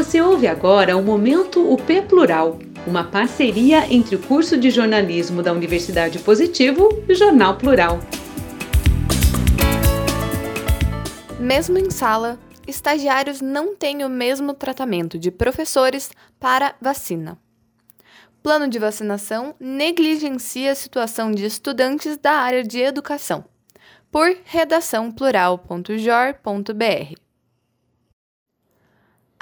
Você ouve agora o Momento UP Plural, uma parceria entre o curso de jornalismo da Universidade Positivo e o Jornal Plural. Mesmo em sala, estagiários não têm o mesmo tratamento de professores para vacina. Plano de vacinação negligencia a situação de estudantes da área de educação. Por redaçãoplural.jor.br.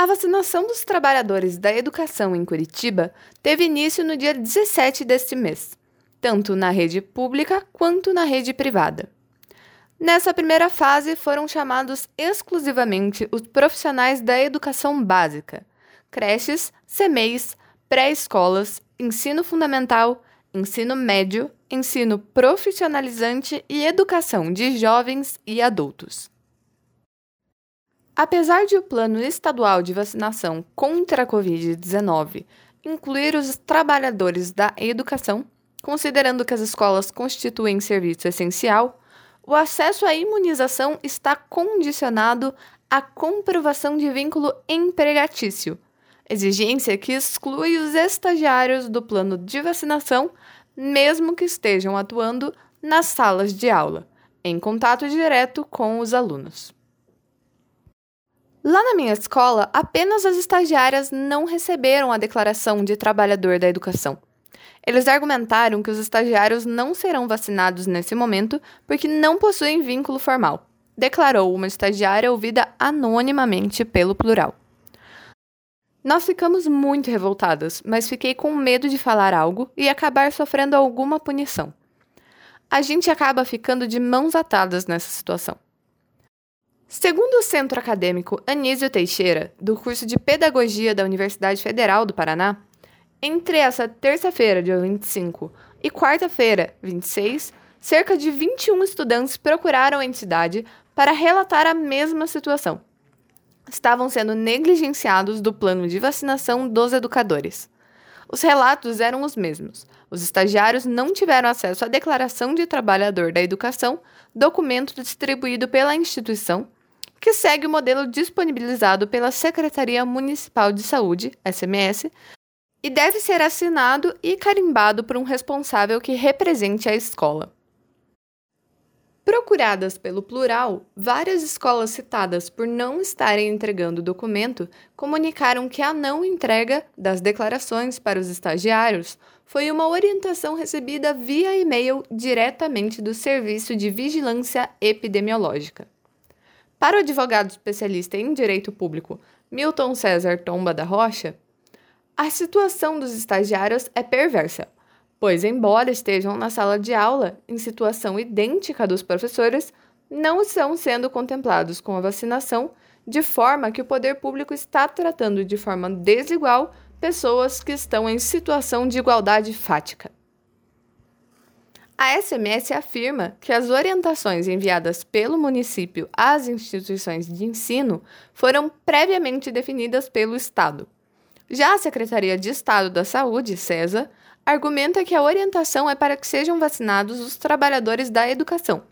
A vacinação dos trabalhadores da educação em Curitiba teve início no dia 17 deste mês, tanto na rede pública quanto na rede privada. Nessa primeira fase foram chamados exclusivamente os profissionais da educação básica, creches, CMEIs, pré-escolas, ensino fundamental, ensino médio, ensino profissionalizante e educação de jovens e adultos. Apesar de o plano estadual de vacinação contra a Covid-19 incluir os trabalhadores da educação, considerando que as escolas constituem serviço essencial, o acesso à imunização está condicionado à comprovação de vínculo empregatício, exigência que exclui os estagiários do plano de vacinação, mesmo que estejam atuando nas salas de aula, em contato direto com os alunos. Lá na minha escola, apenas as estagiárias não receberam a declaração de trabalhador da educação. Eles argumentaram que os estagiários não serão vacinados nesse momento porque não possuem vínculo formal, declarou uma estagiária ouvida anonimamente pelo plural. Nós ficamos muito revoltadas, mas fiquei com medo de falar algo e acabar sofrendo alguma punição. A gente acaba ficando de mãos atadas nessa situação. Segundo o Centro Acadêmico Anísio Teixeira, do curso de Pedagogia da Universidade Federal do Paraná, entre essa terça-feira, dia 25, e quarta-feira, 26, cerca de 21 estudantes procuraram a entidade para relatar a mesma situação. Estavam sendo negligenciados do plano de vacinação dos educadores. Os relatos eram os mesmos. Os estagiários não tiveram acesso à declaração de trabalhador da educação, documento distribuído pela instituição, que segue o modelo disponibilizado pela Secretaria Municipal de Saúde, SMS, e deve ser assinado e carimbado por um responsável que represente a escola. Procuradas pelo plural, várias escolas citadas por não estarem entregando o documento comunicaram que a não entrega das declarações para os estagiários foi uma orientação recebida via e-mail diretamente do Serviço de Vigilância Epidemiológica. Para o advogado especialista em direito público Milton César Tomba da Rocha, a situação dos estagiários é perversa, pois, embora estejam na sala de aula em situação idêntica dos professores, não estão sendo contemplados com a vacinação, de forma que o poder público está tratando de forma desigual pessoas que estão em situação de igualdade fática. A SMS afirma que as orientações enviadas pelo município às instituições de ensino foram previamente definidas pelo Estado já a Secretaria de Estado da Saúde, CESA, argumenta que a orientação é para que sejam vacinados os trabalhadores da educação,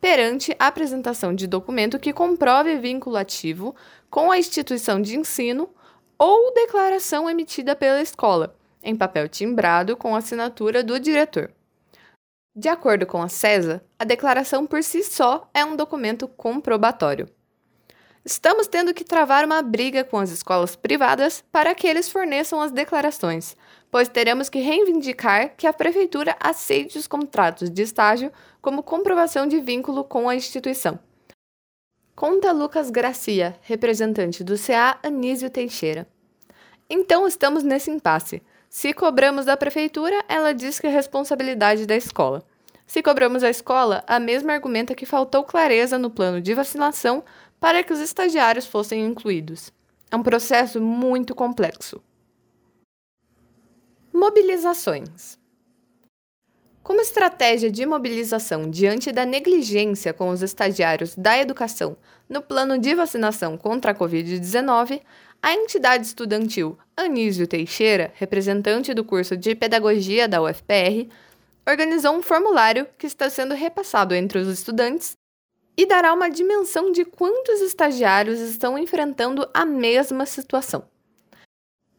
perante a apresentação de documento que comprove vínculo ativo com a instituição de ensino ou declaração emitida pela escola, em papel timbrado com assinatura do diretor. De acordo com a CESA, a declaração por si só é um documento comprobatório. Estamos tendo que travar uma briga com as escolas privadas para que eles forneçam as declarações, pois teremos que reivindicar que a prefeitura aceite os contratos de estágio como comprovação de vínculo com a instituição. Conta Lucas Gracia, representante do CA Anísio Teixeira. Então estamos nesse impasse. Se cobramos da prefeitura, ela diz que é responsabilidade da escola. Se cobramos a escola, a mesma argumenta que faltou clareza no plano de vacinação para que os estagiários fossem incluídos. É um processo muito complexo. Mobilizações. Como estratégia de mobilização diante da negligência com os estagiários da educação no plano de vacinação contra a Covid-19, a entidade estudantil Anísio Teixeira, representante do curso de Pedagogia da UFPR, organizou um formulário que está sendo repassado entre os estudantes e dará uma dimensão de quantos estagiários estão enfrentando a mesma situação.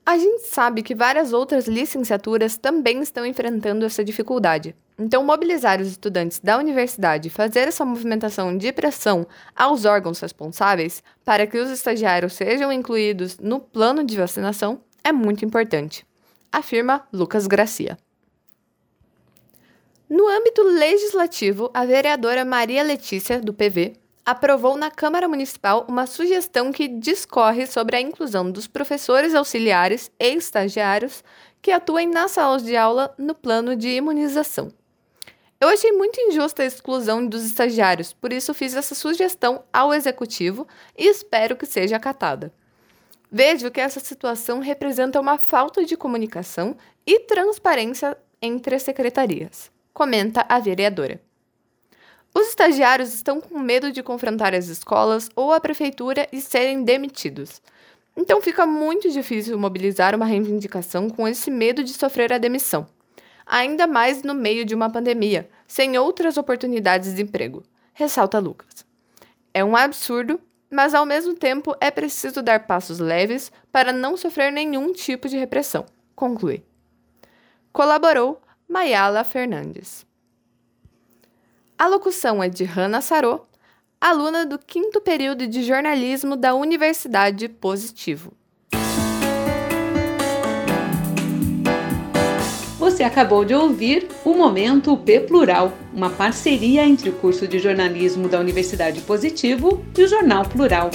A gente sabe que várias outras licenciaturas também estão enfrentando essa dificuldade. Então, mobilizar os estudantes da universidade e fazer essa movimentação de pressão aos órgãos responsáveis para que os estagiários sejam incluídos no plano de vacinação é muito importante, afirma Lucas Gracia. No âmbito legislativo, a vereadora Maria Letícia, do PV, aprovou na Câmara Municipal uma sugestão que discorre sobre a inclusão dos professores auxiliares e estagiários que atuem nas salas de aula no plano de imunização. Eu achei muito injusta a exclusão dos estagiários, por isso fiz essa sugestão ao executivo e espero que seja acatada. Vejo que essa situação representa uma falta de comunicação e transparência entre as secretarias, comenta a vereadora. Os estagiários estão com medo de confrontar as escolas ou a prefeitura e serem demitidos. Então fica muito difícil mobilizar uma reivindicação com esse medo de sofrer a demissão. Ainda mais no meio de uma pandemia, sem outras oportunidades de emprego, ressalta Lucas. É um absurdo, mas ao mesmo tempo é preciso dar passos leves para não sofrer nenhum tipo de repressão, conclui. Colaborou Mayala Fernandes. A locução é de Hannah Sarô, aluna do quinto período de jornalismo da Universidade Positivo. Você acabou de ouvir o Momento P Plural, uma parceria entre o curso de jornalismo da Universidade Positivo e o Jornal Plural.